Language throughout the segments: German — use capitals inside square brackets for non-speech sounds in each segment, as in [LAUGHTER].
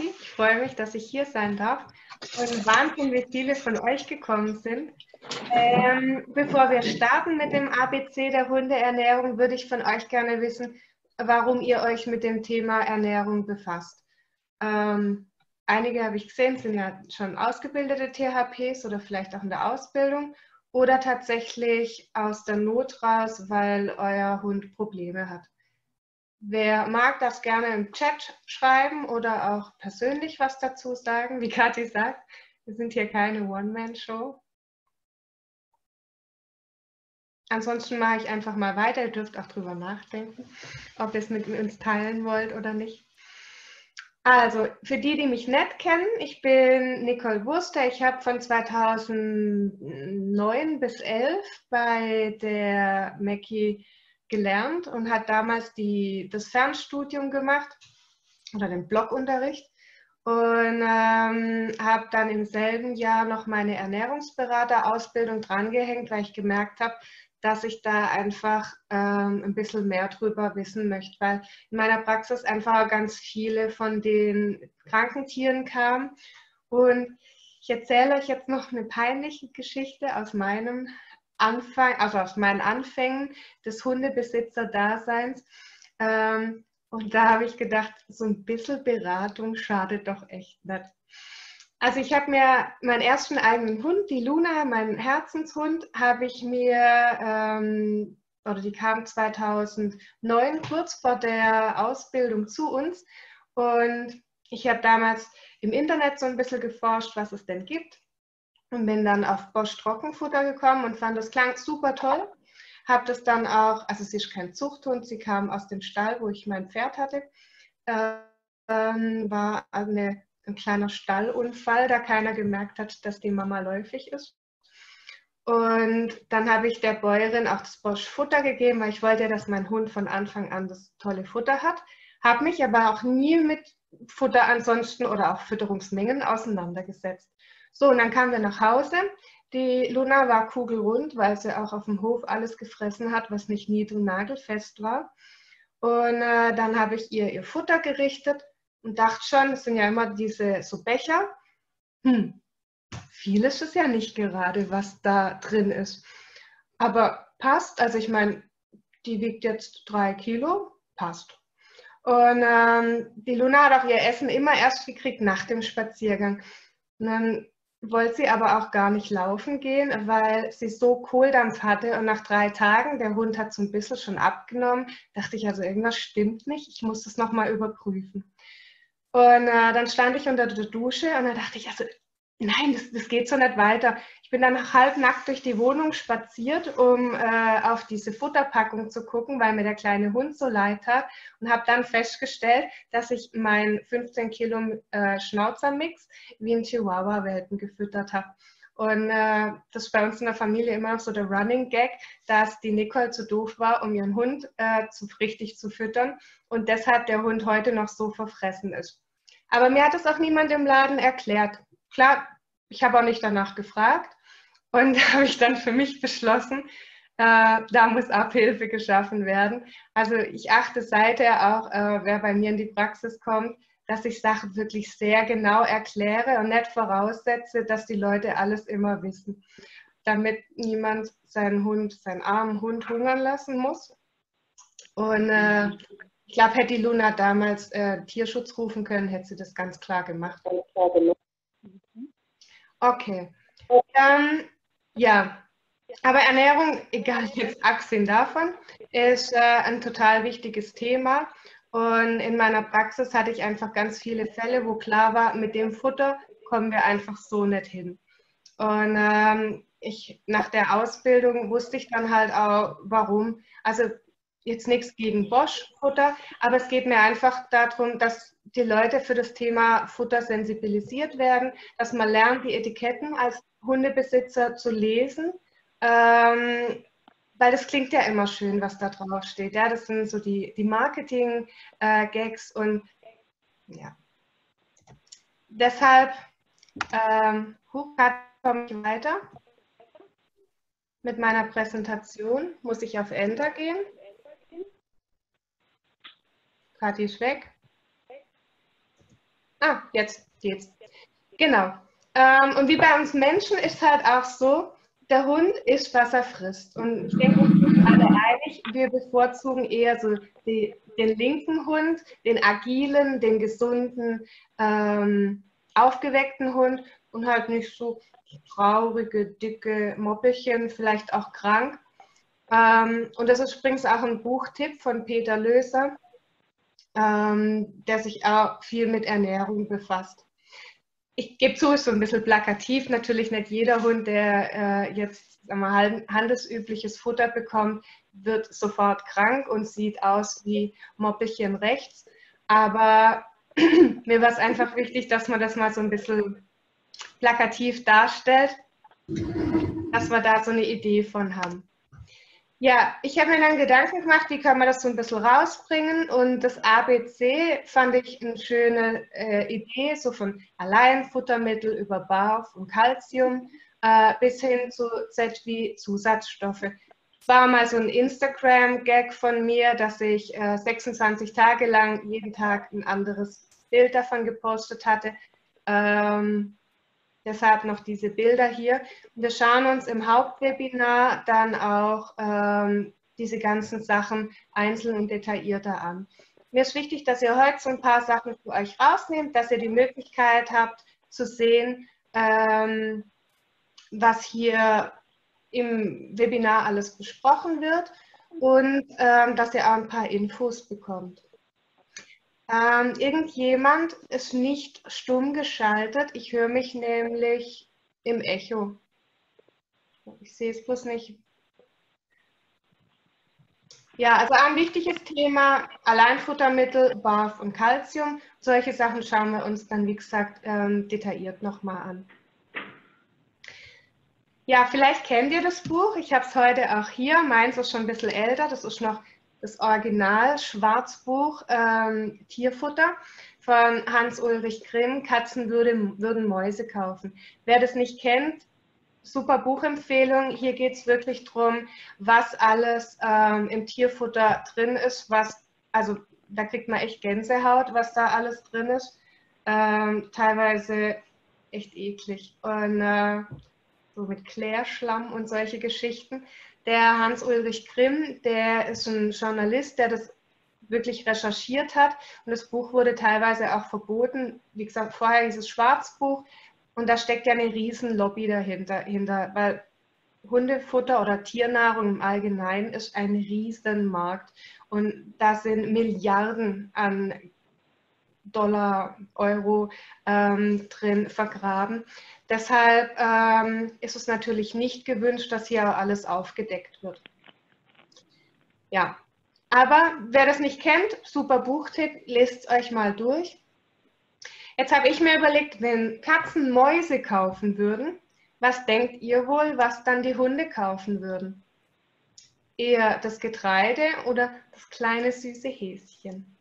Ich freue mich, dass ich hier sein darf und Wahnsinn, wie viele von euch gekommen sind. Ähm, bevor wir starten mit dem ABC der Hundeernährung, würde ich von euch gerne wissen, warum ihr euch mit dem Thema Ernährung befasst. Ähm, einige habe ich gesehen, sind ja schon ausgebildete THPs oder vielleicht auch in der Ausbildung oder tatsächlich aus der Not raus, weil euer Hund Probleme hat. Wer mag, darf gerne im Chat schreiben oder auch persönlich was dazu sagen. Wie [LAUGHS] Kathi sagt, wir sind hier keine One-Man-Show. Ansonsten mache ich einfach mal weiter. Ihr dürft auch drüber nachdenken, ob ihr es mit uns teilen wollt oder nicht. Also, für die, die mich nicht kennen, ich bin Nicole Wurster. Ich habe von 2009 bis 11 bei der Mackie gelernt und hat damals die, das Fernstudium gemacht oder den Blockunterricht und ähm, habe dann im selben Jahr noch meine Ernährungsberaterausbildung drangehängt, weil ich gemerkt habe, dass ich da einfach ähm, ein bisschen mehr drüber wissen möchte, weil in meiner Praxis einfach ganz viele von den kranken Tieren kamen. Und ich erzähle euch jetzt noch eine peinliche Geschichte aus meinem Anfang, also aus meinen Anfängen des Hundebesitzer-Daseins. Ähm, und da habe ich gedacht, so ein bisschen Beratung schadet doch echt nicht. Also ich habe mir meinen ersten eigenen Hund, die Luna, meinen Herzenshund, habe ich mir, ähm, oder die kam 2009 kurz vor der Ausbildung zu uns. Und ich habe damals im Internet so ein bisschen geforscht, was es denn gibt und bin dann auf Bosch Trockenfutter gekommen und fand das klang super toll. Habe das dann auch, also sie ist kein Zuchthund, sie kam aus dem Stall, wo ich mein Pferd hatte. Ähm, war eine, ein kleiner Stallunfall, da keiner gemerkt hat, dass die Mama läufig ist. Und dann habe ich der Bäuerin auch das Bosch Futter gegeben, weil ich wollte dass mein Hund von Anfang an das tolle Futter hat. Habe mich aber auch nie mit Futter ansonsten oder auch Fütterungsmengen auseinandergesetzt. So, und dann kamen wir nach Hause. Die Luna war kugelrund, weil sie auch auf dem Hof alles gefressen hat, was nicht nied- und nagelfest war. Und äh, dann habe ich ihr ihr Futter gerichtet und dachte schon, es sind ja immer diese so Becher. Hm, viel ist es ja nicht gerade, was da drin ist. Aber passt, also ich meine, die wiegt jetzt drei Kilo, passt. Und ähm, die Luna hat auch ihr Essen immer erst gekriegt nach dem Spaziergang. Und dann wollte sie aber auch gar nicht laufen gehen, weil sie so Kohldampf hatte und nach drei Tagen, der Hund hat so ein bisschen schon abgenommen, dachte ich, also irgendwas stimmt nicht, ich muss das nochmal überprüfen. Und äh, dann stand ich unter der Dusche und dann dachte ich, also nein, das, das geht so nicht weiter. Ich bin dann halbnackt durch die Wohnung spaziert, um äh, auf diese Futterpackung zu gucken, weil mir der kleine Hund so leid hat und habe dann festgestellt, dass ich meinen 15 Kilo äh, Schnauzermix wie ein Chihuahua-Welpen gefüttert habe. Und äh, das ist bei uns in der Familie immer noch so der Running Gag, dass die Nicole zu doof war, um ihren Hund äh, zu, richtig zu füttern und deshalb der Hund heute noch so verfressen ist. Aber mir hat es auch niemand im Laden erklärt. Klar, ich habe auch nicht danach gefragt und [LAUGHS] habe ich dann für mich beschlossen, äh, da muss Abhilfe geschaffen werden. Also ich achte seither auch, äh, wer bei mir in die Praxis kommt, dass ich Sachen wirklich sehr genau erkläre und nicht voraussetze, dass die Leute alles immer wissen, damit niemand seinen Hund, seinen armen Hund hungern lassen muss. Und äh, ich glaube, hätte die Luna damals äh, Tierschutz rufen können, hätte sie das ganz klar gemacht. Okay. Ähm, ja, aber Ernährung, egal [LAUGHS] jetzt abgesehen davon, ist äh, ein total wichtiges Thema. Und in meiner Praxis hatte ich einfach ganz viele Fälle, wo klar war, mit dem Futter kommen wir einfach so nicht hin. Und ähm, ich, nach der Ausbildung wusste ich dann halt auch, warum. Also jetzt nichts gegen Bosch-Futter, aber es geht mir einfach darum, dass die Leute für das Thema Futter sensibilisiert werden, dass man lernt, die Etiketten als Hundebesitzer zu lesen, ähm, weil das klingt ja immer schön, was da drauf steht. Ja, das sind so die, die Marketing-Gags äh, und ja. Deshalb, ähm, komme ich weiter. Mit meiner Präsentation muss ich auf Enter gehen. Kathi ist weg. Ah, jetzt geht's. Genau. Ähm, und wie bei uns Menschen ist halt auch so, der Hund isst, was er frisst. Und ich denke, wir sind alle einig, wir bevorzugen eher so die, den linken Hund, den agilen, den gesunden, ähm, aufgeweckten Hund und halt nicht so traurige, dicke Moppelchen, vielleicht auch krank. Ähm, und das ist übrigens auch ein Buchtipp von Peter Löser, ähm, der sich auch viel mit Ernährung befasst. Ich gebe zu, ist so ein bisschen plakativ. Natürlich nicht jeder Hund, der äh, jetzt mal, handelsübliches Futter bekommt, wird sofort krank und sieht aus wie Moppelchen rechts. Aber [CLEARS THROAT] mir war es einfach wichtig, dass man das mal so ein bisschen plakativ darstellt, dass wir da so eine Idee von haben. Ja, ich habe mir dann Gedanken gemacht, wie kann man das so ein bisschen rausbringen. Und das ABC fand ich eine schöne äh, Idee, so von Alleinfuttermittel über Barf und Calcium äh, bis hin zu Z wie Zusatzstoffe. War mal so ein Instagram-Gag von mir, dass ich äh, 26 Tage lang jeden Tag ein anderes Bild davon gepostet hatte. Ähm, Deshalb noch diese Bilder hier. Wir schauen uns im Hauptwebinar dann auch ähm, diese ganzen Sachen einzeln und detaillierter an. Mir ist wichtig, dass ihr heute so ein paar Sachen für euch rausnehmt, dass ihr die Möglichkeit habt zu sehen, ähm, was hier im Webinar alles besprochen wird und ähm, dass ihr auch ein paar Infos bekommt. Ähm, irgendjemand ist nicht stumm geschaltet. Ich höre mich nämlich im Echo. Ich sehe es bloß nicht. Ja, also ein wichtiges Thema, Alleinfuttermittel, BAF und Calcium. Solche Sachen schauen wir uns dann, wie gesagt, ähm, detailliert nochmal an. Ja, vielleicht kennt ihr das Buch. Ich habe es heute auch hier. Meins ist schon ein bisschen älter. Das ist noch das Original Schwarzbuch ähm, Tierfutter von Hans-Ulrich Grimm, Katzen würde, würden Mäuse kaufen. Wer das nicht kennt, super Buchempfehlung. Hier geht es wirklich darum, was alles ähm, im Tierfutter drin ist, was, also da kriegt man echt Gänsehaut, was da alles drin ist. Ähm, teilweise echt eklig. Und äh, so mit Klärschlamm und solche Geschichten. Der Hans-Ulrich Grimm, der ist ein Journalist, der das wirklich recherchiert hat. Und das Buch wurde teilweise auch verboten. Wie gesagt, vorher dieses Schwarzbuch. Und da steckt ja eine riesen Lobby dahinter, hinter, weil Hundefutter oder Tiernahrung im Allgemeinen ist ein Riesenmarkt. Und da sind Milliarden an Dollar, Euro ähm, drin vergraben. Deshalb ähm, ist es natürlich nicht gewünscht, dass hier alles aufgedeckt wird. Ja, aber wer das nicht kennt, super Buchtipp, lest es euch mal durch. Jetzt habe ich mir überlegt, wenn Katzen Mäuse kaufen würden, was denkt ihr wohl, was dann die Hunde kaufen würden? Eher das Getreide oder das kleine süße Häschen?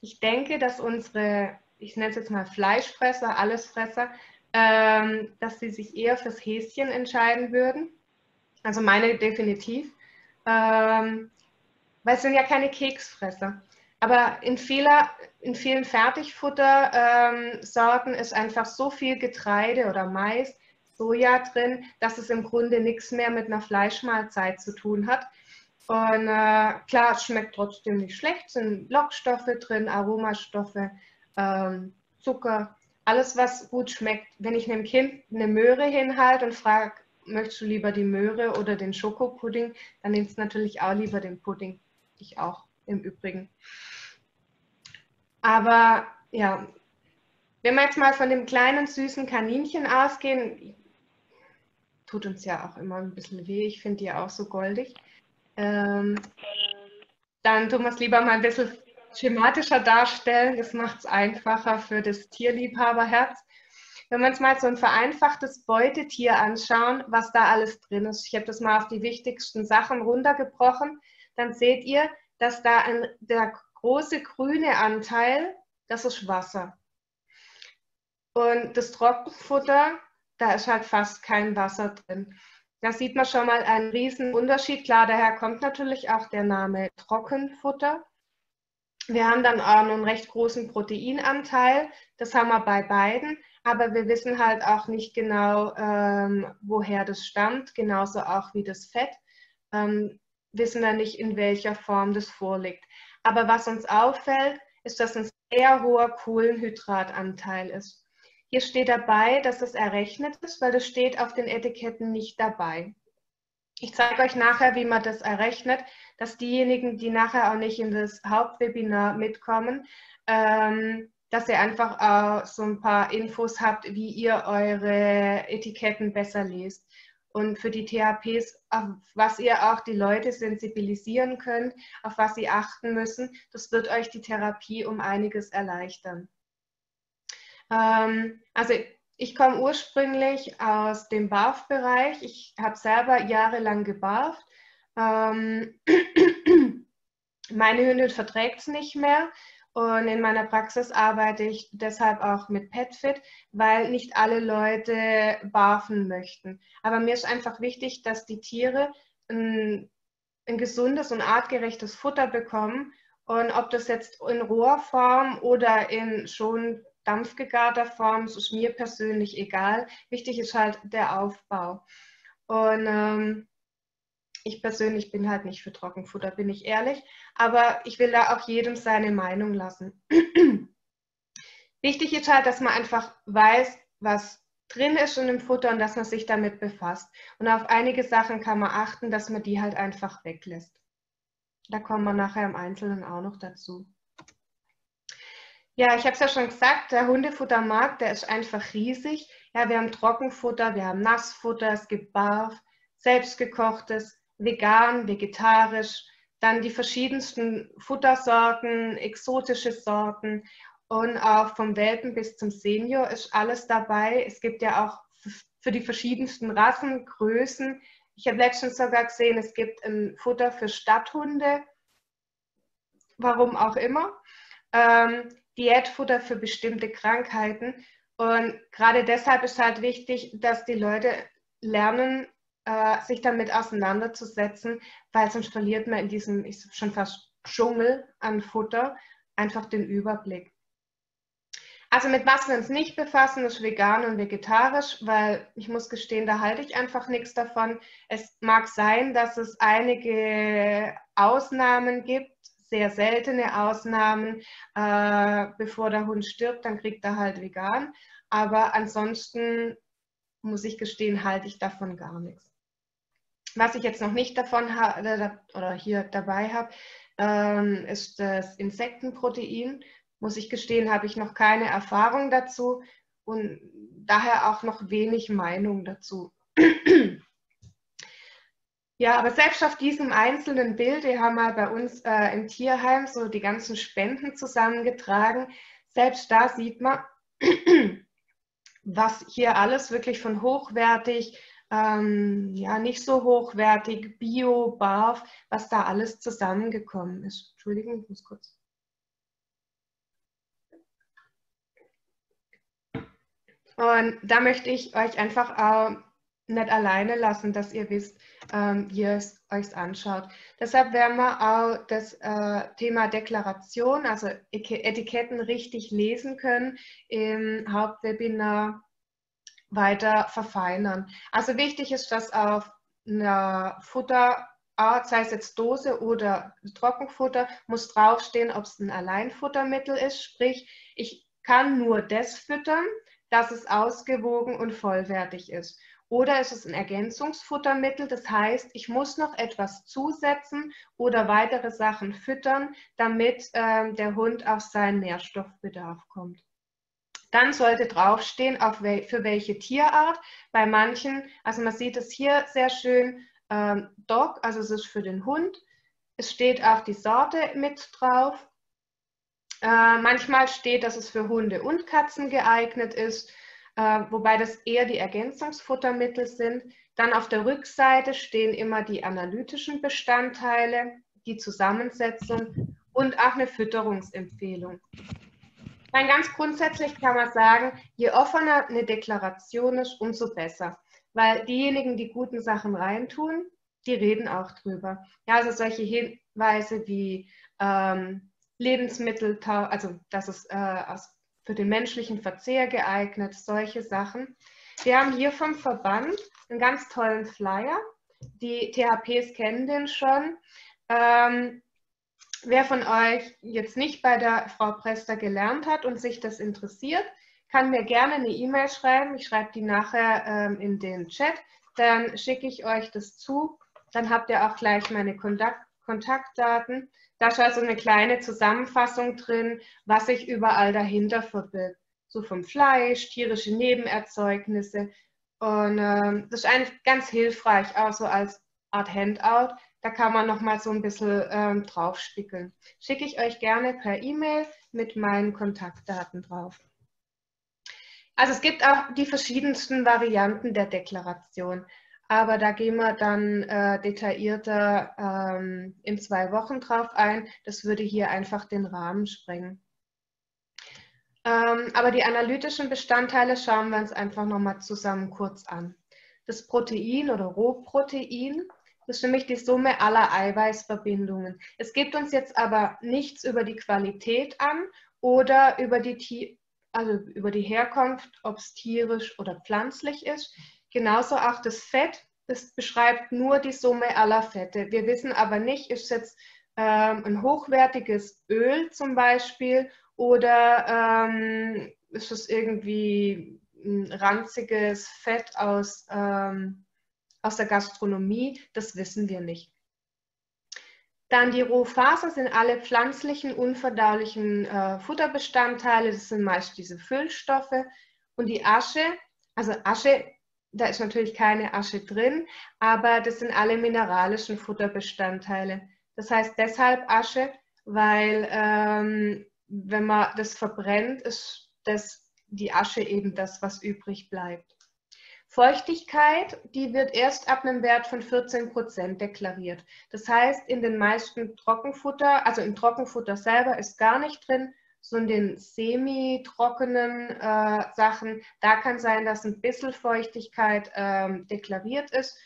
Ich denke, dass unsere, ich nenne es jetzt mal Fleischfresser, Allesfresser, ähm, dass sie sich eher fürs Häschen entscheiden würden. Also meine definitiv. Ähm, weil es sind ja keine Keksfresser. Aber in, vieler, in vielen Fertigfuttersorten ähm, ist einfach so viel Getreide oder Mais, Soja drin, dass es im Grunde nichts mehr mit einer Fleischmahlzeit zu tun hat. Und äh, klar, es schmeckt trotzdem nicht schlecht, es sind Lockstoffe drin, Aromastoffe, ähm, Zucker, alles, was gut schmeckt. Wenn ich einem Kind eine Möhre hinhalte und frage, möchtest du lieber die Möhre oder den Schokopudding, dann nimmst du natürlich auch lieber den Pudding. Ich auch im Übrigen. Aber ja, wenn wir jetzt mal von dem kleinen süßen Kaninchen ausgehen, tut uns ja auch immer ein bisschen weh. Ich finde die auch so goldig. Ähm, dann tun wir es lieber mal ein bisschen schematischer darstellen. Das macht es einfacher für das Tierliebhaberherz. Wenn wir uns mal so ein vereinfachtes Beutetier anschauen, was da alles drin ist, ich habe das mal auf die wichtigsten Sachen runtergebrochen, dann seht ihr, dass da ein, der große grüne Anteil, das ist Wasser. Und das Trockenfutter, da ist halt fast kein Wasser drin. Da sieht man schon mal einen riesen Unterschied. Klar, daher kommt natürlich auch der Name Trockenfutter. Wir haben dann auch einen recht großen Proteinanteil. Das haben wir bei beiden. Aber wir wissen halt auch nicht genau, ähm, woher das stammt. Genauso auch wie das Fett. Ähm, wissen wir nicht, in welcher Form das vorliegt. Aber was uns auffällt, ist, dass ein sehr hoher Kohlenhydratanteil ist. Hier steht dabei, dass es errechnet ist, weil das steht auf den Etiketten nicht dabei. Ich zeige euch nachher, wie man das errechnet, dass diejenigen, die nachher auch nicht in das Hauptwebinar mitkommen, ähm, dass ihr einfach auch so ein paar Infos habt, wie ihr eure Etiketten besser lest. Und für die THPs, auf was ihr auch die Leute sensibilisieren könnt, auf was sie achten müssen, das wird euch die Therapie um einiges erleichtern. Ähm, also ich komme ursprünglich aus dem BAF-Bereich. Ich habe selber jahrelang gebarft. Ähm, [CLEARS THROAT] meine Hündin verträgt es nicht mehr. Und in meiner Praxis arbeite ich deshalb auch mit PetFit, weil nicht alle Leute barfen möchten. Aber mir ist einfach wichtig, dass die Tiere ein, ein gesundes und artgerechtes Futter bekommen. Und ob das jetzt in roher Form oder in schon dampfgegarter Form, das ist mir persönlich egal. Wichtig ist halt der Aufbau. Und ähm, ich persönlich bin halt nicht für Trockenfutter, bin ich ehrlich. Aber ich will da auch jedem seine Meinung lassen. [CLEARS THROAT] Wichtig ist halt, dass man einfach weiß, was drin ist in dem Futter und dass man sich damit befasst. Und auf einige Sachen kann man achten, dass man die halt einfach weglässt. Da kommen wir nachher im Einzelnen auch noch dazu. Ja, ich habe es ja schon gesagt, der Hundefuttermarkt, der ist einfach riesig. Ja, wir haben Trockenfutter, wir haben Nassfutter, es gibt Barf, selbstgekochtes, vegan, vegetarisch, dann die verschiedensten Futtersorten, exotische Sorten und auch vom Welpen bis zum Senior ist alles dabei. Es gibt ja auch für die verschiedensten Rassen, Größen. Ich habe letztens sogar gesehen, es gibt ein Futter für Stadthunde, warum auch immer. Ähm, Diätfutter für bestimmte Krankheiten. Und gerade deshalb ist halt wichtig, dass die Leute lernen, äh, sich damit auseinanderzusetzen, weil sonst verliert man in diesem ich schon fast Dschungel an Futter einfach den Überblick. Also mit was wir uns nicht befassen, ist vegan und vegetarisch, weil ich muss gestehen, da halte ich einfach nichts davon. Es mag sein, dass es einige Ausnahmen gibt, sehr seltene Ausnahmen. Äh, bevor der Hund stirbt, dann kriegt er halt vegan. Aber ansonsten muss ich gestehen, halte ich davon gar nichts. Was ich jetzt noch nicht davon habe oder hier dabei habe, ähm, ist das Insektenprotein. Muss ich gestehen, habe ich noch keine Erfahrung dazu und daher auch noch wenig Meinung dazu. Ja, aber selbst auf diesem einzelnen Bild, die haben wir bei uns äh, im Tierheim so die ganzen Spenden zusammengetragen. Selbst da sieht man, [CLEARS THROAT] was hier alles wirklich von hochwertig, ähm, ja, nicht so hochwertig, Bio, BAF, was da alles zusammengekommen ist. Entschuldigung, ich muss kurz. Und da möchte ich euch einfach äh, nicht alleine lassen, dass ihr wisst, ähm, wie ihr es euch anschaut. Deshalb werden wir auch das äh, Thema Deklaration, also Etiketten richtig lesen können, im Hauptwebinar weiter verfeinern. Also wichtig ist, dass auf einer Futterart, sei es jetzt Dose oder Trockenfutter, muss draufstehen, ob es ein Alleinfuttermittel ist, sprich, ich kann nur das füttern, dass es ausgewogen und vollwertig ist. Oder ist es ein Ergänzungsfuttermittel? Das heißt, ich muss noch etwas zusetzen oder weitere Sachen füttern, damit äh, der Hund auf seinen Nährstoffbedarf kommt. Dann sollte draufstehen, auf wel für welche Tierart. Bei manchen, also man sieht es hier sehr schön, ähm, Dog, also es ist für den Hund. Es steht auch die Sorte mit drauf. Äh, manchmal steht, dass es für Hunde und Katzen geeignet ist. Äh, wobei das eher die Ergänzungsfuttermittel sind. Dann auf der Rückseite stehen immer die analytischen Bestandteile, die Zusammensetzung und auch eine Fütterungsempfehlung. Nein, ganz grundsätzlich kann man sagen, je offener eine Deklaration ist, umso besser. Weil diejenigen, die guten Sachen reintun, die reden auch drüber. Ja, also solche Hinweise wie ähm, Lebensmittel, also das ist äh, für den menschlichen Verzehr geeignet, solche Sachen. Wir haben hier vom Verband einen ganz tollen Flyer. Die THPs kennen den schon. Ähm, wer von euch jetzt nicht bei der Frau Prester gelernt hat und sich das interessiert, kann mir gerne eine E-Mail schreiben. Ich schreibe die nachher ähm, in den Chat. Dann schicke ich euch das zu. Dann habt ihr auch gleich meine Kontakt Kontaktdaten. Da ist also eine kleine Zusammenfassung drin, was sich überall dahinter verbirgt. So vom Fleisch, tierische Nebenerzeugnisse. Und ähm, das ist eigentlich ganz hilfreich, auch so als Art Handout. Da kann man nochmal so ein bisschen ähm, draufspickeln. Schicke ich euch gerne per E-Mail mit meinen Kontaktdaten drauf. Also es gibt auch die verschiedensten Varianten der Deklaration, aber da gehen wir dann äh, detaillierter ähm, in zwei Wochen drauf ein. Das würde hier einfach den Rahmen sprengen. Ähm, aber die analytischen Bestandteile schauen wir uns einfach nochmal zusammen kurz an. Das Protein oder Rohprotein, das ist nämlich die Summe aller Eiweißverbindungen. Es gibt uns jetzt aber nichts über die Qualität an oder über die also über die Herkunft, ob es tierisch oder pflanzlich ist. Genauso auch das Fett, das beschreibt nur die Summe aller Fette. Wir wissen aber nicht, ist es jetzt ähm, ein hochwertiges Öl zum Beispiel oder ähm, ist es irgendwie ein ranziges Fett aus, ähm, aus der Gastronomie? Das wissen wir nicht. Dann die Rohfaser sind alle pflanzlichen, unverdaulichen äh, Futterbestandteile. Das sind meist diese Füllstoffe. Und die Asche, also Asche, da ist natürlich keine Asche drin, aber das sind alle mineralischen Futterbestandteile. Das heißt deshalb Asche, weil ähm, wenn man das verbrennt, ist das, die Asche eben das, was übrig bleibt. Feuchtigkeit, die wird erst ab einem Wert von 14 Prozent deklariert. Das heißt, in den meisten Trockenfutter, also im Trockenfutter selber ist gar nicht drin, so in den semi-trockenen äh, Sachen, da kann sein, dass ein bisschen Feuchtigkeit ähm, deklariert ist,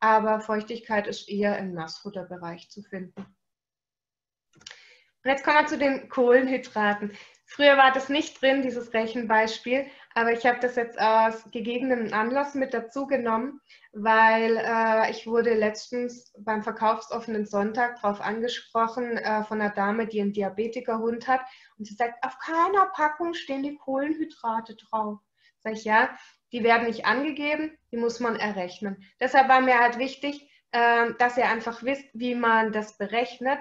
aber Feuchtigkeit ist eher im Nassfutterbereich zu finden. Und jetzt kommen wir zu den Kohlenhydraten. Früher war das nicht drin, dieses Rechenbeispiel, aber ich habe das jetzt aus gegebenem Anlass mit dazu genommen, weil äh, ich wurde letztens beim verkaufsoffenen Sonntag darauf angesprochen äh, von einer Dame, die einen Diabetikerhund hat und sie sagt, auf keiner Packung stehen die Kohlenhydrate drauf. Sag ich, ja, die werden nicht angegeben, die muss man errechnen. Deshalb war mir halt wichtig, äh, dass ihr einfach wisst, wie man das berechnet.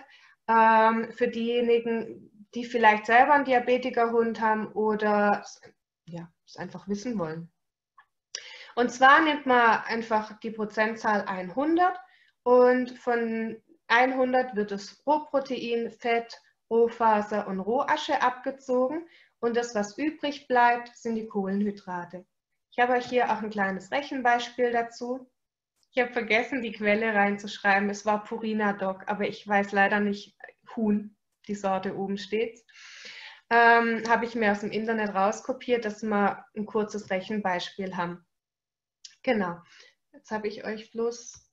Ähm, für diejenigen, die vielleicht selber einen Diabetikerhund haben oder ja, es einfach wissen wollen. Und zwar nimmt man einfach die Prozentzahl 100 und von 100 wird das Rohprotein, Fett, Rohfaser und Rohasche abgezogen und das, was übrig bleibt, sind die Kohlenhydrate. Ich habe euch hier auch ein kleines Rechenbeispiel dazu. Ich habe vergessen, die Quelle reinzuschreiben. Es war Purina Doc, aber ich weiß leider nicht Huhn die Sorte oben steht, ähm, habe ich mir aus dem Internet rauskopiert, dass wir ein kurzes Rechenbeispiel haben. Genau. Jetzt habe ich euch bloß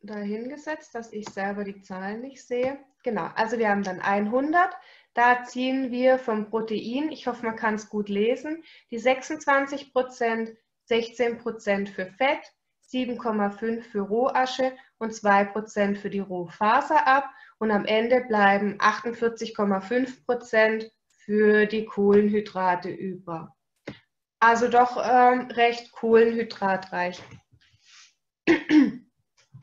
dahingesetzt, dass ich selber die Zahlen nicht sehe. Genau, also wir haben dann 100. Da ziehen wir vom Protein, ich hoffe, man kann es gut lesen, die 26 Prozent, 16 Prozent für Fett, 7,5 für Rohasche und 2 Prozent für die Rohfaser ab und am Ende bleiben 48,5 Prozent für die Kohlenhydrate über. Also doch ähm, recht kohlenhydratreich. [CLEARS THROAT]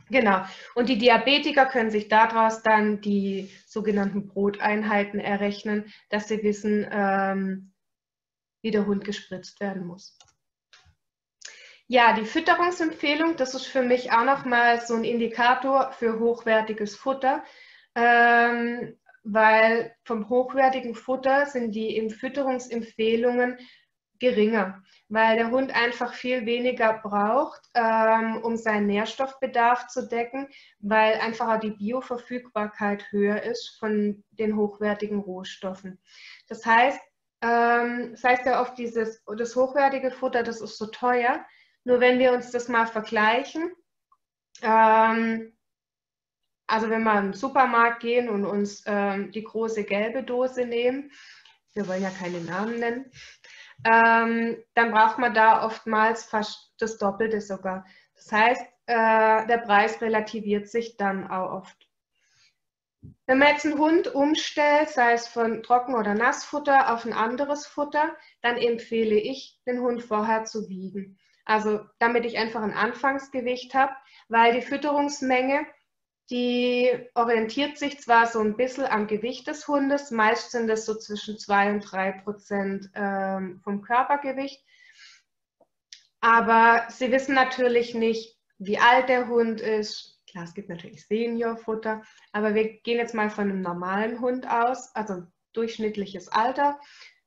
genau. Und die Diabetiker können sich daraus dann die sogenannten Broteinheiten errechnen, dass sie wissen, ähm, wie der Hund gespritzt werden muss. Ja, die Fütterungsempfehlung, das ist für mich auch nochmal so ein Indikator für hochwertiges Futter ähm, weil vom hochwertigen Futter sind die Fütterungsempfehlungen geringer, weil der Hund einfach viel weniger braucht, ähm, um seinen Nährstoffbedarf zu decken, weil einfach auch die Bioverfügbarkeit höher ist von den hochwertigen Rohstoffen. Das heißt, ähm, das heißt ja oft, dieses, das hochwertige Futter, das ist so teuer. Nur wenn wir uns das mal vergleichen, ähm, also wenn wir den Supermarkt gehen und uns ähm, die große gelbe Dose nehmen, wir wollen ja keine Namen nennen, ähm, dann braucht man da oftmals fast das Doppelte sogar. Das heißt, äh, der Preis relativiert sich dann auch oft. Wenn man jetzt einen Hund umstellt, sei es von Trocken- oder Nassfutter auf ein anderes Futter, dann empfehle ich, den Hund vorher zu wiegen. Also damit ich einfach ein Anfangsgewicht habe, weil die Fütterungsmenge, die orientiert sich zwar so ein bisschen am Gewicht des Hundes, meist sind es so zwischen 2 und 3 Prozent ähm, vom Körpergewicht, aber sie wissen natürlich nicht, wie alt der Hund ist, Klar, es gibt natürlich Seniorfutter, aber wir gehen jetzt mal von einem normalen Hund aus, also durchschnittliches Alter,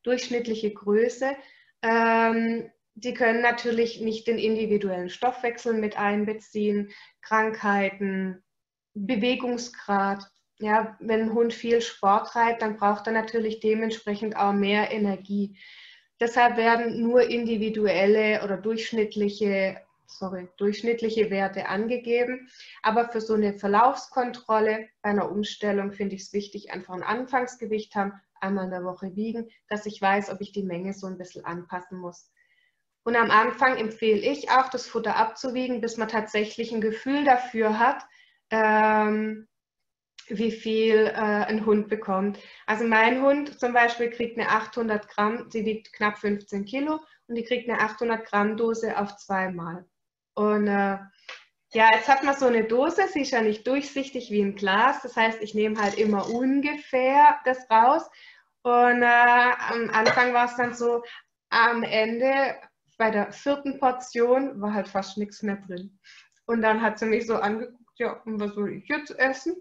durchschnittliche Größe. Ähm, die können natürlich nicht den individuellen Stoffwechsel mit einbeziehen, Krankheiten, Bewegungsgrad. Ja, wenn ein Hund viel Sport treibt, dann braucht er natürlich dementsprechend auch mehr Energie. Deshalb werden nur individuelle oder durchschnittliche sorry, durchschnittliche Werte angegeben. Aber für so eine Verlaufskontrolle bei einer Umstellung finde ich es wichtig, einfach ein Anfangsgewicht haben, einmal in der Woche wiegen, dass ich weiß, ob ich die Menge so ein bisschen anpassen muss. Und am Anfang empfehle ich auch, das Futter abzuwiegen, bis man tatsächlich ein Gefühl dafür hat, ähm, wie viel äh, ein Hund bekommt. Also mein Hund zum Beispiel kriegt eine 800 Gramm, sie wiegt knapp 15 Kilo und die kriegt eine 800 Gramm Dose auf zweimal. Und äh, ja, jetzt hat man so eine Dose, sie ist ja nicht durchsichtig wie ein Glas. Das heißt, ich nehme halt immer ungefähr das raus. Und äh, am Anfang war es dann so, am Ende bei der vierten Portion war halt fast nichts mehr drin. Und dann hat sie mich so angeguckt, ja, und was soll ich jetzt essen?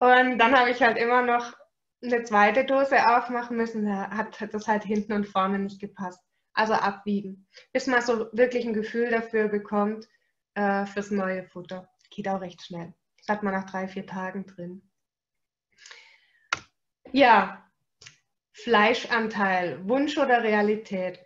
Und dann habe ich halt immer noch eine zweite Dose aufmachen müssen. Da hat das halt hinten und vorne nicht gepasst. Also abwiegen, bis man so wirklich ein Gefühl dafür bekommt äh, fürs neue Futter. Geht auch recht schnell. Das hat man nach drei, vier Tagen drin. Ja, Fleischanteil, Wunsch oder Realität.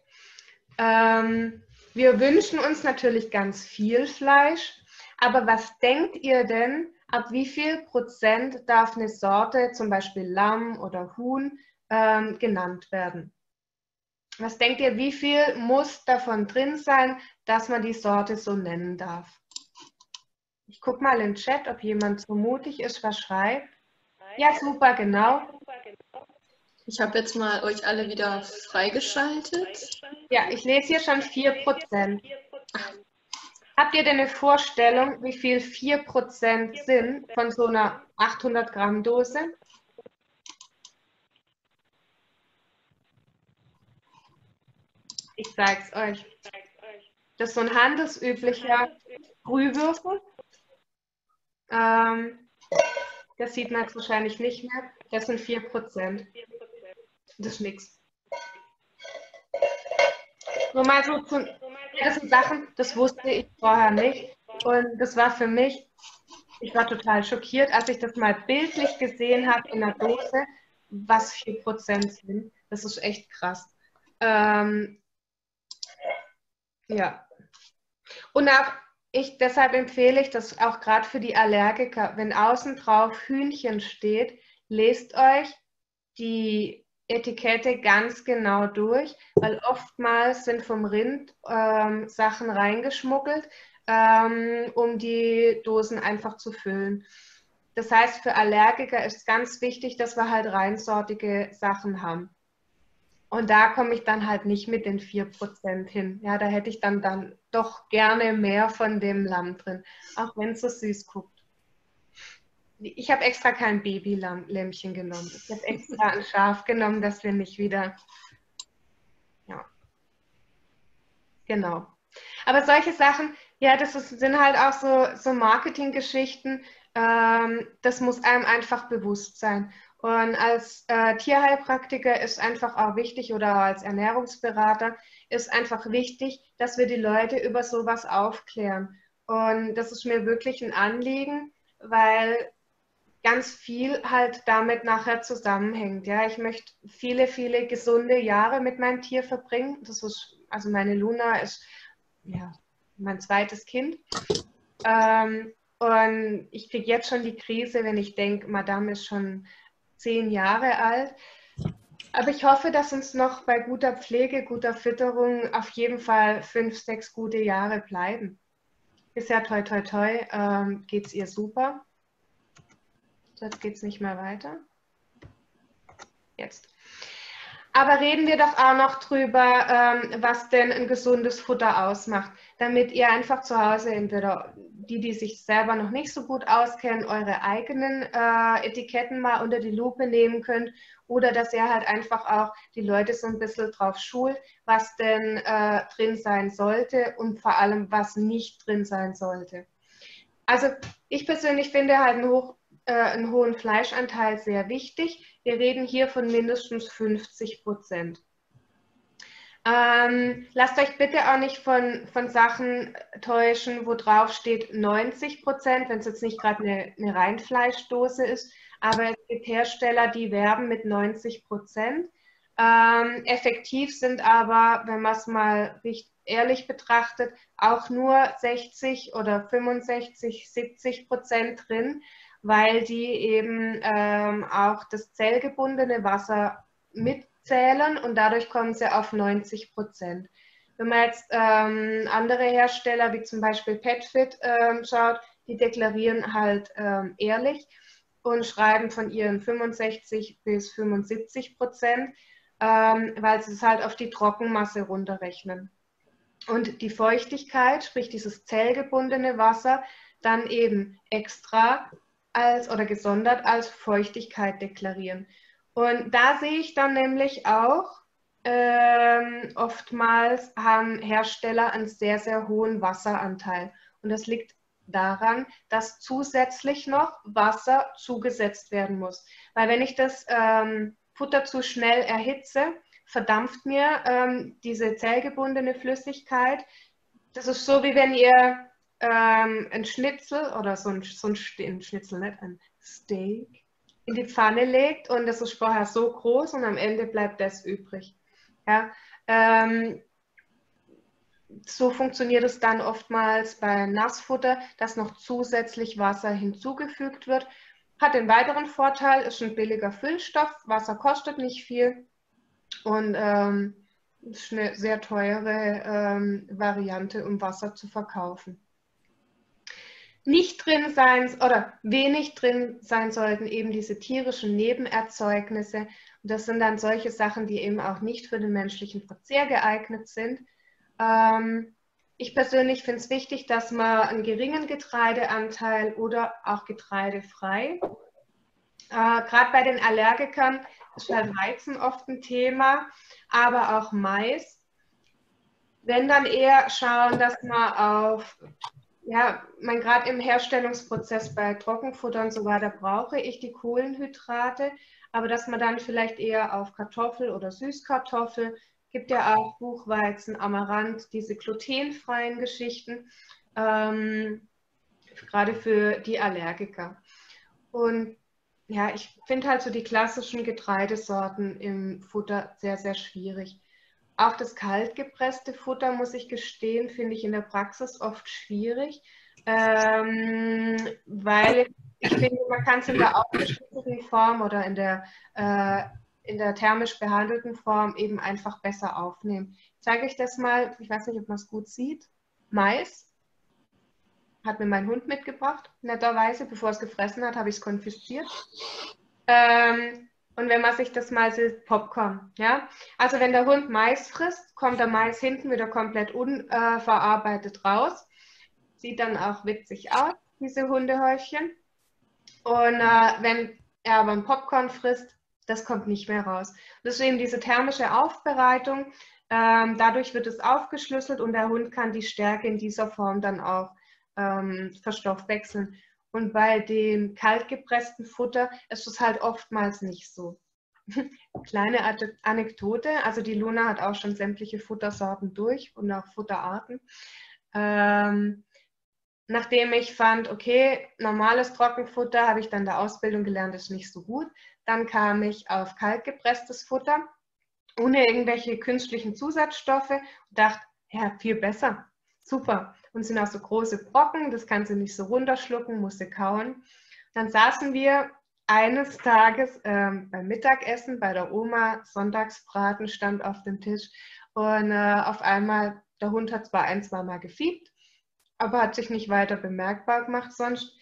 Ähm, wir wünschen uns natürlich ganz viel Fleisch, aber was denkt ihr denn, ab wie viel Prozent darf eine Sorte, zum Beispiel Lamm oder Huhn, ähm, genannt werden? Was denkt ihr, wie viel muss davon drin sein, dass man die Sorte so nennen darf? Ich gucke mal im Chat, ob jemand so mutig ist, was schreibt. Ja, super, genau. Ich habe jetzt mal euch alle wieder freigeschaltet. Ja, ich lese hier schon 4%. Habt ihr denn eine Vorstellung, wie viel 4% sind von so einer 800 Gramm Dose? Ich zeig's euch. Das ist so ein handelsüblicher Brühwürfel. Ähm, das sieht man jetzt wahrscheinlich nicht mehr. Das sind 4%. Das ist nichts. Nur mal so das sind Sachen, das wusste ich vorher nicht. Und das war für mich, ich war total schockiert, als ich das mal bildlich gesehen habe in der Dose, was 4% sind. Das ist echt krass. Ähm, ja. Und auch ich, deshalb empfehle ich das auch gerade für die Allergiker, wenn außen drauf Hühnchen steht, lest euch die Etikette ganz genau durch, weil oftmals sind vom Rind ähm, Sachen reingeschmuggelt, ähm, um die Dosen einfach zu füllen. Das heißt, für Allergiker ist ganz wichtig, dass wir halt reinsortige Sachen haben. Und da komme ich dann halt nicht mit den 4% hin. Ja, da hätte ich dann, dann doch gerne mehr von dem Lamm drin, auch wenn es so süß guckt. Ich habe extra kein Babylämmchen genommen. Ich habe extra ein Schaf genommen, dass wir nicht wieder. Ja. Genau. Aber solche Sachen, ja, das ist, sind halt auch so, so Marketinggeschichten. Ähm, das muss einem einfach bewusst sein. Und als äh, Tierheilpraktiker ist einfach auch wichtig oder als Ernährungsberater ist einfach wichtig, dass wir die Leute über sowas aufklären. Und das ist mir wirklich ein Anliegen, weil ganz viel halt damit nachher zusammenhängt. Ja, ich möchte viele, viele gesunde Jahre mit meinem Tier verbringen. Das ist, also meine Luna ist ja mein zweites Kind. Ähm, Und ich kriege jetzt schon die Krise, wenn ich denke, Madame ist schon zehn Jahre alt. Aber ich hoffe, dass uns noch bei guter Pflege, guter Fütterung auf jeden Fall fünf, sechs gute Jahre bleiben. Bisher toi toi toi ähm, geht es ihr super. Jetzt geht es nicht mehr weiter. Jetzt. Aber reden wir doch auch noch drüber, ähm, was denn ein gesundes Futter ausmacht, damit ihr einfach zu Hause entweder die, die sich selber noch nicht so gut auskennen, eure eigenen äh, Etiketten mal unter die Lupe nehmen könnt oder dass ihr halt einfach auch die Leute so ein bisschen drauf schult, was denn äh, drin sein sollte und vor allem, was nicht drin sein sollte. Also ich persönlich finde halt einen, hoch, äh, einen hohen Fleischanteil sehr wichtig wir reden hier von mindestens 50 Prozent. Ähm, lasst euch bitte auch nicht von, von Sachen täuschen, wo drauf steht 90 Prozent, wenn es jetzt nicht gerade eine, eine Reinfleischdose ist. Aber es gibt Hersteller, die werben mit 90 Prozent. Ähm, effektiv sind aber, wenn man es mal ehrlich betrachtet, auch nur 60 oder 65, 70 Prozent drin weil die eben ähm, auch das zellgebundene Wasser mitzählen und dadurch kommen sie auf 90 Prozent. Wenn man jetzt ähm, andere Hersteller wie zum Beispiel PetFit ähm, schaut, die deklarieren halt ähm, ehrlich und schreiben von ihren 65 bis 75 Prozent, ähm, weil sie es halt auf die Trockenmasse runterrechnen. Und die Feuchtigkeit, sprich dieses zellgebundene Wasser, dann eben extra als oder gesondert als Feuchtigkeit deklarieren. Und da sehe ich dann nämlich auch, ähm, oftmals haben Hersteller einen sehr, sehr hohen Wasseranteil. Und das liegt daran, dass zusätzlich noch Wasser zugesetzt werden muss. Weil wenn ich das ähm, Futter zu schnell erhitze, verdampft mir ähm, diese zellgebundene Flüssigkeit. Das ist so, wie wenn ihr ähm, ein Schnitzel oder so ein, so ein, Schnitzel, nicht ein Steak, in die Pfanne legt und das ist vorher so groß und am Ende bleibt das übrig. Ja, ähm, so funktioniert es dann oftmals bei Nassfutter, dass noch zusätzlich Wasser hinzugefügt wird. Hat den weiteren Vorteil, ist ein billiger Füllstoff, Wasser kostet nicht viel und ähm, ist eine sehr teure ähm, Variante, um Wasser zu verkaufen nicht drin sein oder wenig drin sein sollten eben diese tierischen Nebenerzeugnisse. Und das sind dann solche Sachen, die eben auch nicht für den menschlichen Verzehr geeignet sind. Ähm, ich persönlich finde es wichtig, dass man einen geringen Getreideanteil oder auch getreidefrei. Äh, Gerade bei den Allergikern ist halt Weizen oft ein Thema, aber auch Mais. Wenn dann eher schauen, dass man auf ja, mein gerade im Herstellungsprozess bei Trockenfutter und so weiter brauche ich die Kohlenhydrate, aber dass man dann vielleicht eher auf Kartoffel oder Süßkartoffel, gibt ja auch Buchweizen, Amaranth, diese glutenfreien Geschichten, ähm, gerade für die Allergiker. Und ja, ich finde halt so die klassischen Getreidesorten im Futter sehr, sehr schwierig. Auch das kaltgepresste Futter, muss ich gestehen, finde ich in der Praxis oft schwierig, ähm, weil ich finde, man kann es in der aufgeschnittenen Form oder in der, äh, in der thermisch behandelten Form eben einfach besser aufnehmen. Ich zeige euch das mal, ich weiß nicht, ob man es gut sieht. Mais hat mir mein Hund mitgebracht, netterweise. Bevor es gefressen hat, habe ich es konfisziert. Ähm, und wenn man sich das mal sieht, Popcorn. Ja? Also wenn der Hund Mais frisst, kommt der Mais hinten wieder komplett unverarbeitet raus. Sieht dann auch witzig aus, diese Hundehäufchen. Und äh, wenn er aber ein Popcorn frisst, das kommt nicht mehr raus. Deswegen diese thermische Aufbereitung, ähm, dadurch wird es aufgeschlüsselt und der Hund kann die Stärke in dieser Form dann auch ähm, verstoffwechseln. Und bei dem kaltgepressten Futter ist es halt oftmals nicht so. [LAUGHS] Kleine Anekdote, also die Luna hat auch schon sämtliche Futtersorten durch und auch Futterarten. Ähm, nachdem ich fand, okay, normales Trockenfutter habe ich dann der Ausbildung gelernt, ist nicht so gut. Dann kam ich auf kaltgepresstes Futter ohne irgendwelche künstlichen Zusatzstoffe und dachte, ja, viel besser. Super. Und sind auch so große Brocken, das kannst du nicht so runterschlucken, musst du kauen. Dann saßen wir eines Tages ähm, beim Mittagessen bei der Oma, Sonntagsbraten stand auf dem Tisch und äh, auf einmal, der Hund hat zwar ein, zwei Mal gefiebt, aber hat sich nicht weiter bemerkbar gemacht sonst.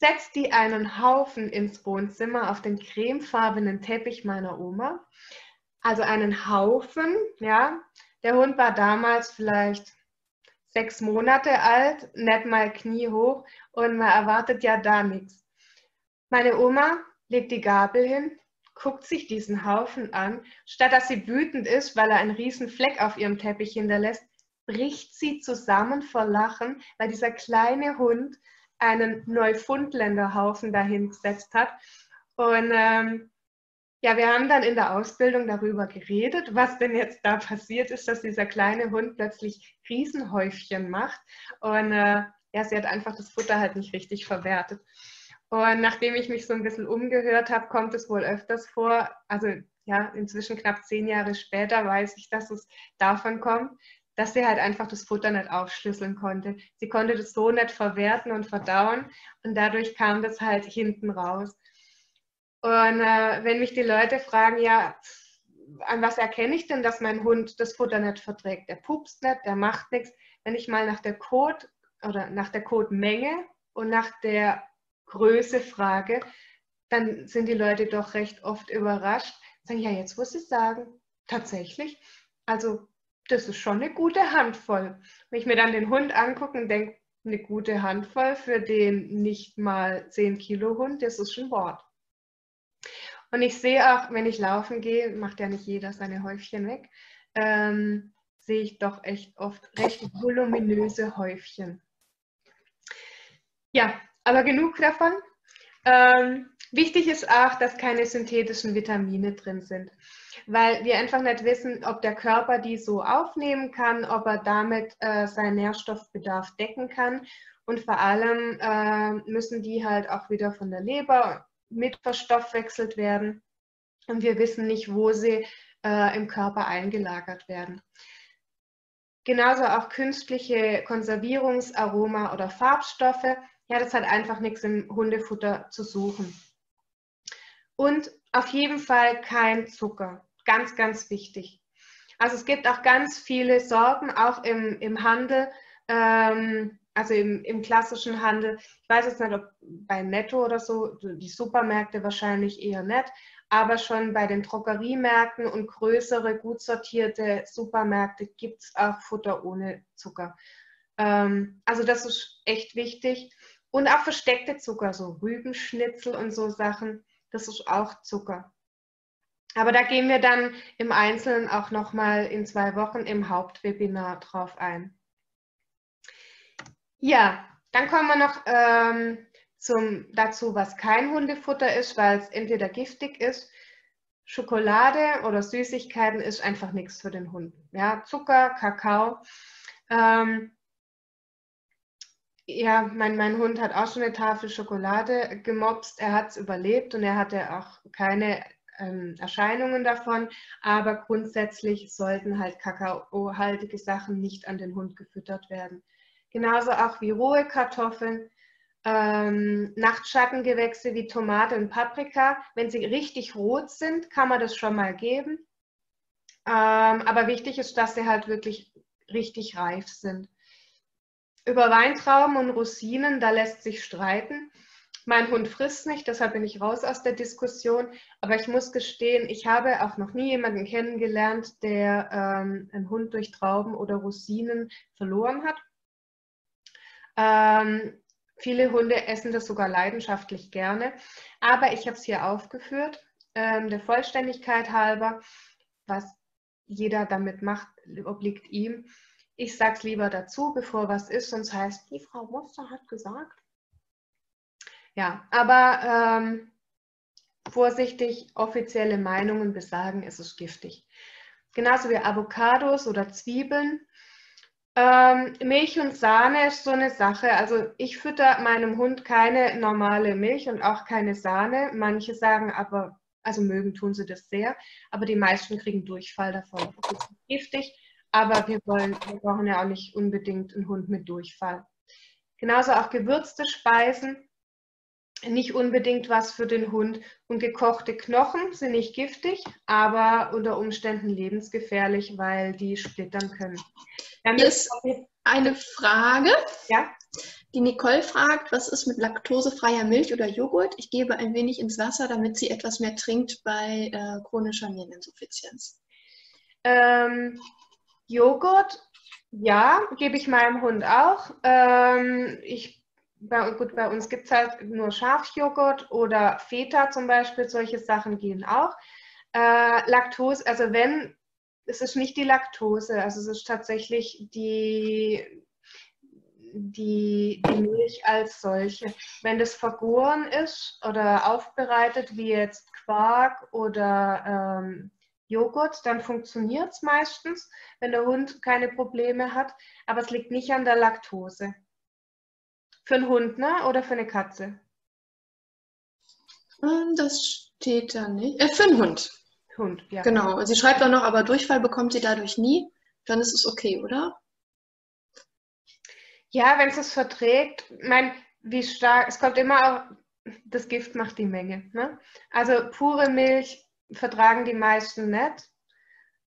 Setzt die einen Haufen ins Wohnzimmer auf den cremefarbenen Teppich meiner Oma. Also einen Haufen, ja. Der Hund war damals vielleicht sechs Monate alt, nicht mal kniehoch und man erwartet ja da nichts. Meine Oma legt die Gabel hin, guckt sich diesen Haufen an. Statt dass sie wütend ist, weil er einen riesen Fleck auf ihrem Teppich hinterlässt, bricht sie zusammen vor Lachen, weil dieser kleine Hund einen Neufundländerhaufen dahin gesetzt hat. Und ähm, ja, wir haben dann in der Ausbildung darüber geredet, was denn jetzt da passiert ist, dass dieser kleine Hund plötzlich Riesenhäufchen macht. Und äh, ja, sie hat einfach das Futter halt nicht richtig verwertet. Und nachdem ich mich so ein bisschen umgehört habe, kommt es wohl öfters vor. Also ja, inzwischen knapp zehn Jahre später weiß ich, dass es davon kommt, dass sie halt einfach das Futter nicht aufschlüsseln konnte. Sie konnte das so nicht verwerten und verdauen und dadurch kam das halt hinten raus. Und äh, wenn mich die Leute fragen, ja, an was erkenne ich denn, dass mein Hund das Futter nicht verträgt? Der pupst nicht, der macht nichts. Wenn ich mal nach der Kot oder nach der Kotmenge und nach der Größe frage, dann sind die Leute doch recht oft überrascht. Sagen, ja, jetzt muss ich sagen, tatsächlich, also das ist schon eine gute Handvoll. Wenn ich mir dann den Hund angucke und denke, eine gute Handvoll für den nicht mal 10 Kilo Hund, das ist schon Wort. Und ich sehe auch, wenn ich laufen gehe, macht ja nicht jeder seine Häufchen weg, ähm, sehe ich doch echt oft recht voluminöse Häufchen. Ja, aber genug davon. Ähm, wichtig ist auch, dass keine synthetischen Vitamine drin sind, weil wir einfach nicht wissen, ob der Körper die so aufnehmen kann, ob er damit äh, seinen Nährstoffbedarf decken kann. Und vor allem äh, müssen die halt auch wieder von der Leber mit verstoffwechselt werden. Und wir wissen nicht, wo sie äh, im Körper eingelagert werden. Genauso auch künstliche Konservierungsaroma oder Farbstoffe ja, das hat einfach nichts im Hundefutter zu suchen. Und auf jeden Fall kein Zucker. Ganz, ganz wichtig. Also es gibt auch ganz viele Sorten, auch im, im Handel, ähm, also im, im klassischen Handel. Ich weiß jetzt nicht, ob bei Netto oder so, die Supermärkte wahrscheinlich eher nicht, aber schon bei den Drogeriemärkten und größere, gut sortierte Supermärkte gibt es auch Futter ohne Zucker. Ähm, also das ist echt wichtig. Und auch versteckte Zucker, so Rübenschnitzel und so Sachen, das ist auch Zucker. Aber da gehen wir dann im Einzelnen auch nochmal in zwei Wochen im Hauptwebinar drauf ein. Ja, dann kommen wir noch ähm, zum, dazu, was kein Hundefutter ist, weil es entweder giftig ist. Schokolade oder Süßigkeiten ist einfach nichts für den Hund. Ja, Zucker, Kakao. Ähm, ja, mein, mein Hund hat auch schon eine Tafel Schokolade gemopst. Er hat es überlebt und er hatte auch keine ähm, Erscheinungen davon. Aber grundsätzlich sollten halt kakaohaltige Sachen nicht an den Hund gefüttert werden. Genauso auch wie rohe Kartoffeln, ähm, Nachtschattengewächse wie Tomate und Paprika. Wenn sie richtig rot sind, kann man das schon mal geben. Ähm, aber wichtig ist, dass sie halt wirklich richtig reif sind. Über Weintrauben und Rosinen, da lässt sich streiten. Mein Hund frisst nicht, deshalb bin ich raus aus der Diskussion. Aber ich muss gestehen, ich habe auch noch nie jemanden kennengelernt, der ähm, einen Hund durch Trauben oder Rosinen verloren hat. Ähm, viele Hunde essen das sogar leidenschaftlich gerne. Aber ich habe es hier aufgeführt, ähm, der Vollständigkeit halber. Was jeder damit macht, obliegt ihm. Ich sage es lieber dazu, bevor was ist, sonst heißt, die Frau Muster hat gesagt. Ja, aber ähm, vorsichtig, offizielle Meinungen besagen, es ist giftig. Genauso wie Avocados oder Zwiebeln. Ähm, Milch und Sahne ist so eine Sache. Also ich fütter meinem Hund keine normale Milch und auch keine Sahne. Manche sagen aber, also mögen tun sie das sehr, aber die meisten kriegen Durchfall davon. Das ist giftig aber wir, wollen, wir brauchen ja auch nicht unbedingt einen Hund mit Durchfall. Genauso auch gewürzte Speisen, nicht unbedingt was für den Hund. Und gekochte Knochen sind nicht giftig, aber unter Umständen lebensgefährlich, weil die splittern können. Hier ist eine Frage. Ja? Die Nicole fragt, was ist mit laktosefreier Milch oder Joghurt? Ich gebe ein wenig ins Wasser, damit sie etwas mehr trinkt bei äh, chronischer Niereninsuffizienz. Ähm, Joghurt, ja, gebe ich meinem Hund auch. Ähm, ich, bei, gut, bei uns gibt es halt nur Schafjoghurt oder Feta zum Beispiel, solche Sachen gehen auch. Äh, Laktose, also wenn, es ist nicht die Laktose, also es ist tatsächlich die, die, die Milch als solche. Wenn das vergoren ist oder aufbereitet, wie jetzt Quark oder ähm, Joghurt, dann funktioniert es meistens, wenn der Hund keine Probleme hat. Aber es liegt nicht an der Laktose. Für einen Hund, ne? Oder für eine Katze? Ähm, das steht da nicht. Äh, für einen Hund. Hund, ja. Genau. Sie schreibt auch noch, aber Durchfall bekommt sie dadurch nie. Dann ist es okay, oder? Ja, wenn es es verträgt, ich meine, wie stark, es kommt immer auch, das Gift macht die Menge. Ne? Also pure Milch vertragen die meisten nicht,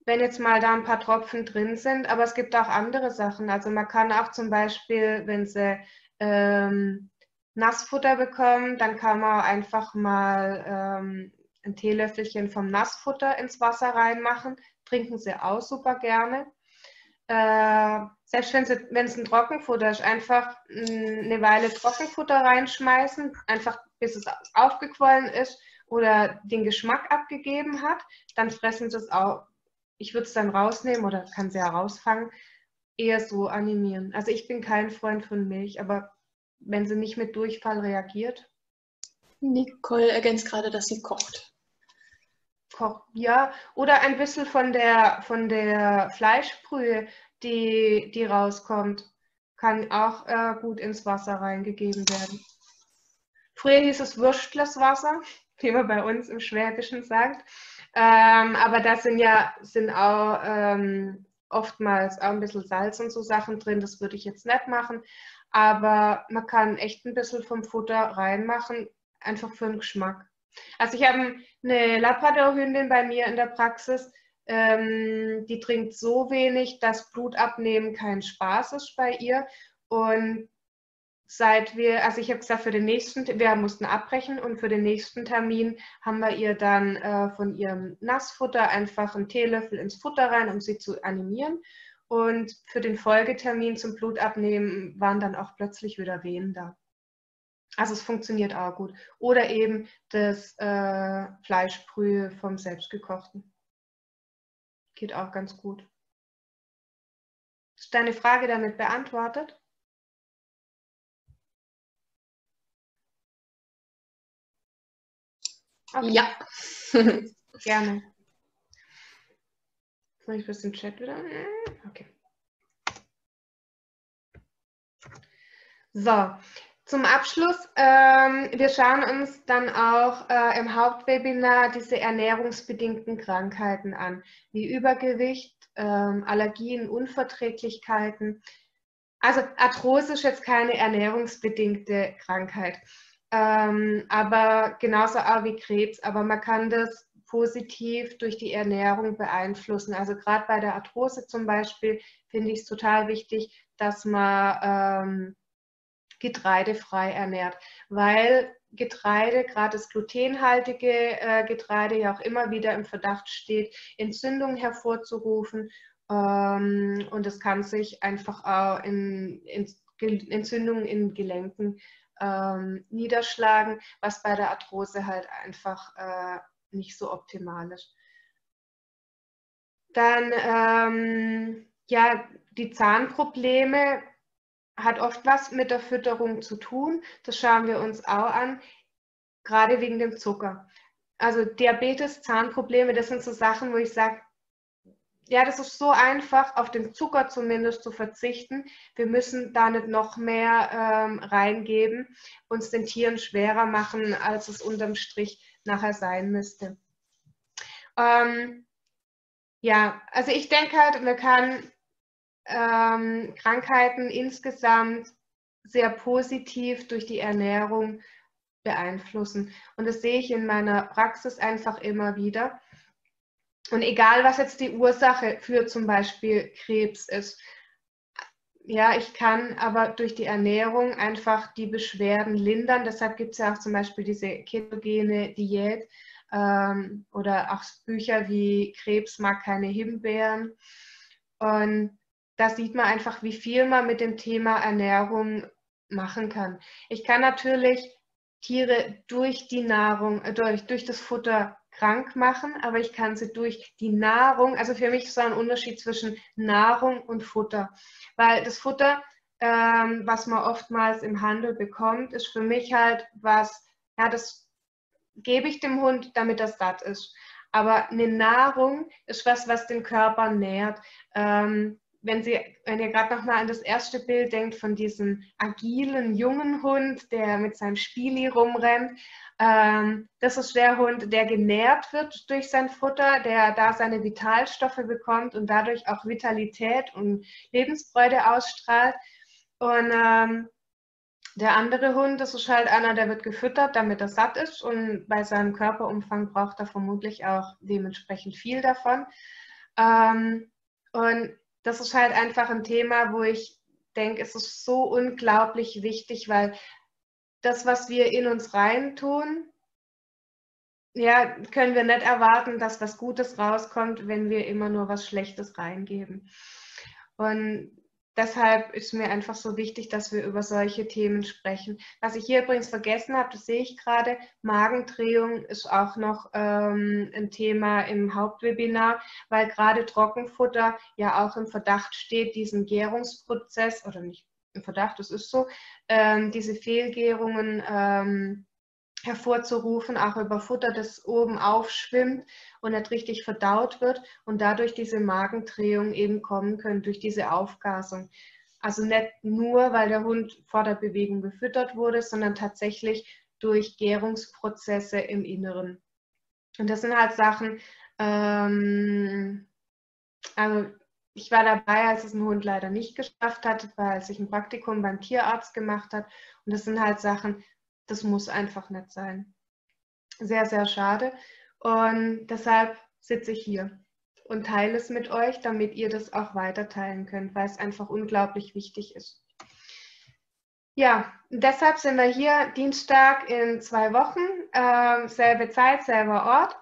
wenn jetzt mal da ein paar Tropfen drin sind, aber es gibt auch andere Sachen. Also man kann auch zum Beispiel, wenn sie ähm, Nassfutter bekommen, dann kann man einfach mal ähm, ein Teelöffelchen vom Nassfutter ins Wasser reinmachen. Trinken sie auch super gerne äh, selbst wenn es ein Trockenfutter ist, einfach eine Weile Trockenfutter reinschmeißen, einfach bis es aufgequollen ist oder den Geschmack abgegeben hat, dann fressen sie es auch. Ich würde es dann rausnehmen oder kann sie herausfangen, eher so animieren. Also ich bin kein Freund von Milch, aber wenn sie nicht mit Durchfall reagiert. Nicole ergänzt gerade, dass sie kocht. Koch, ja. Oder ein bisschen von der, von der Fleischbrühe, die, die rauskommt, kann auch äh, gut ins Wasser reingegeben werden. Früher hieß es Würstleswasser, [LAUGHS] wie man bei uns im Schwäbischen sagt. Ähm, aber da sind ja sind auch ähm, oftmals auch ein bisschen Salz und so Sachen drin. Das würde ich jetzt nicht machen. Aber man kann echt ein bisschen vom Futter reinmachen, einfach für den Geschmack. Also ich habe eine Labrador-Hündin bei mir in der Praxis, ähm, die trinkt so wenig, dass Blutabnehmen kein Spaß ist bei ihr. Und seit wir, also ich habe gesagt, für den nächsten, wir mussten abbrechen und für den nächsten Termin haben wir ihr dann äh, von ihrem Nassfutter einfach einen Teelöffel ins Futter rein, um sie zu animieren. Und für den Folgetermin zum Blutabnehmen waren dann auch plötzlich wieder Wehen da. Also es funktioniert auch gut. Oder eben das äh, Fleischbrühe vom selbstgekochten. Geht auch ganz gut. Ist deine Frage damit beantwortet? Okay. Ja. [LAUGHS] Gerne. Soll ich ein bisschen Chat wieder? Okay. So, zum Abschluss, ähm, wir schauen uns dann auch äh, im Hauptwebinar diese ernährungsbedingten Krankheiten an, wie Übergewicht, ähm, Allergien, Unverträglichkeiten. Also Arthrose ist jetzt keine ernährungsbedingte Krankheit, ähm, aber genauso auch wie Krebs, aber man kann das positiv durch die Ernährung beeinflussen. Also gerade bei der Arthrose zum Beispiel finde ich es total wichtig, dass man ähm, getreidefrei ernährt, weil Getreide, gerade das glutenhaltige äh, Getreide, ja auch immer wieder im Verdacht steht, Entzündungen hervorzurufen. Ähm, und es kann sich einfach auch in, in Entzündungen in Gelenken ähm, niederschlagen, was bei der Arthrose halt einfach äh, nicht so optimal ist. Dann ähm, ja, die Zahnprobleme hat oft was mit der Fütterung zu tun. Das schauen wir uns auch an, gerade wegen dem Zucker. Also Diabetes, Zahnprobleme, das sind so Sachen, wo ich sage, ja, das ist so einfach, auf den Zucker zumindest zu verzichten. Wir müssen da nicht noch mehr ähm, reingeben, uns den Tieren schwerer machen, als es unterm Strich nachher sein müsste. Ähm, ja, also ich denke halt, man kann ähm, Krankheiten insgesamt sehr positiv durch die Ernährung beeinflussen. Und das sehe ich in meiner Praxis einfach immer wieder. Und egal, was jetzt die Ursache für zum Beispiel Krebs ist, ja, ich kann aber durch die Ernährung einfach die Beschwerden lindern. Deshalb gibt es ja auch zum Beispiel diese ketogene Diät ähm, oder auch Bücher wie Krebs mag keine Himbeeren. Und da sieht man einfach, wie viel man mit dem Thema Ernährung machen kann. Ich kann natürlich Tiere durch die Nahrung, äh, durch, durch das Futter krank machen, aber ich kann sie durch die Nahrung, also für mich ist so ein Unterschied zwischen Nahrung und Futter, weil das Futter, ähm, was man oftmals im Handel bekommt, ist für mich halt was, ja, das gebe ich dem Hund, damit er satt ist. Aber eine Nahrung ist was, was den Körper nährt. Ähm, wenn, Sie, wenn ihr gerade noch mal an das erste Bild denkt von diesem agilen jungen Hund, der mit seinem Spieli rumrennt, ähm, das ist der Hund, der genährt wird durch sein Futter, der da seine Vitalstoffe bekommt und dadurch auch Vitalität und Lebensfreude ausstrahlt. Und ähm, der andere Hund, das ist halt einer, der wird gefüttert, damit er satt ist und bei seinem Körperumfang braucht er vermutlich auch dementsprechend viel davon. Ähm, und das ist halt einfach ein Thema, wo ich denke, es ist so unglaublich wichtig, weil das, was wir in uns reintun, ja, können wir nicht erwarten, dass was Gutes rauskommt, wenn wir immer nur was Schlechtes reingeben. Und deshalb ist mir einfach so wichtig, dass wir über solche Themen sprechen. Was ich hier übrigens vergessen habe, das sehe ich gerade, Magendrehung ist auch noch ähm, ein Thema im Hauptwebinar, weil gerade Trockenfutter ja auch im Verdacht steht, diesen Gärungsprozess, oder nicht im Verdacht, das ist so, ähm, diese Fehlgärungen ähm, hervorzurufen, auch über Futter, das oben aufschwimmt und nicht richtig verdaut wird und dadurch diese Magendrehung eben kommen können durch diese Aufgasung. Also nicht nur, weil der Hund vor der Bewegung gefüttert wurde, sondern tatsächlich durch Gärungsprozesse im Inneren. Und das sind halt Sachen, ähm, also ich war dabei, als es ein Hund leider nicht geschafft hat, weil sich ein Praktikum beim Tierarzt gemacht hat. Und das sind halt Sachen, das muss einfach nicht sein. Sehr, sehr schade. Und deshalb sitze ich hier und teile es mit euch, damit ihr das auch weiter teilen könnt, weil es einfach unglaublich wichtig ist. Ja, deshalb sind wir hier Dienstag in zwei Wochen, äh, selbe Zeit, selber Ort.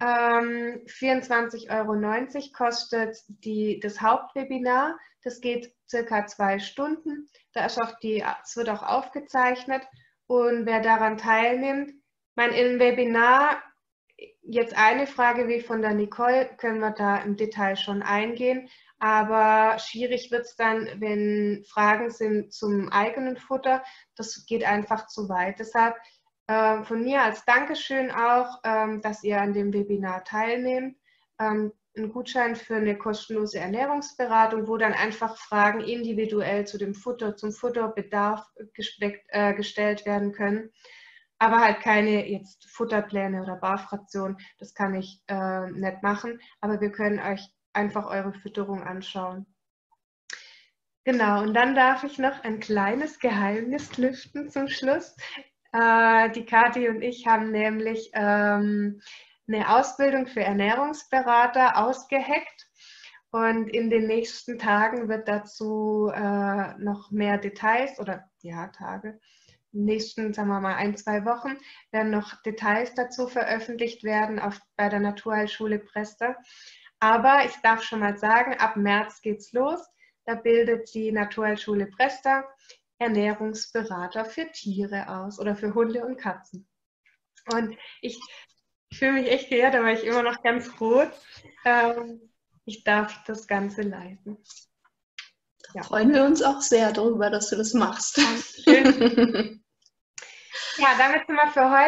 Ähm, 24,90 Euro kostet die, das Hauptwebinar. Das geht circa zwei Stunden. Da ist auch die, es wird auch aufgezeichnet und wer daran teilnimmt. Mein im Webinar jetzt eine Frage wie von der Nicole, können wir da im Detail schon eingehen. Aber schwierig wird es dann, wenn Fragen sind zum eigenen Futter. Das geht einfach zu weit. Deshalb äh, von mir als Dankeschön auch, ähm, dass ihr an dem Webinar teilnehmt. Ähm, ein Gutschein für eine kostenlose Ernährungsberatung, wo dann einfach Fragen individuell zu dem Futter, zum Futterbedarf äh, gestellt werden können. Aber halt keine jetzt Futterpläne oder Barfraktionen, das kann ich äh, nicht machen. Aber wir können euch einfach eure Fütterung anschauen. Genau, und dann darf ich noch ein kleines Geheimnis lüften zum Schluss. Äh, die Kathi und ich haben nämlich ähm, eine Ausbildung für Ernährungsberater ausgeheckt. Und in den nächsten Tagen wird dazu äh, noch mehr Details oder ja, Tage, in den nächsten, sagen wir mal, ein, zwei Wochen werden noch Details dazu veröffentlicht werden auf, bei der Naturheilschule Prester. Aber ich darf schon mal sagen, ab März geht's los. Da bildet die Naturheilschule Prester Ernährungsberater für Tiere aus oder für Hunde und Katzen. Und ich ich fühle mich echt geehrt, aber ich immer noch ganz rot. Ähm, ich darf das Ganze leiten. Ja. Freuen wir uns auch sehr darüber, dass du das machst. [LAUGHS] Ja, damit sind wir für heute.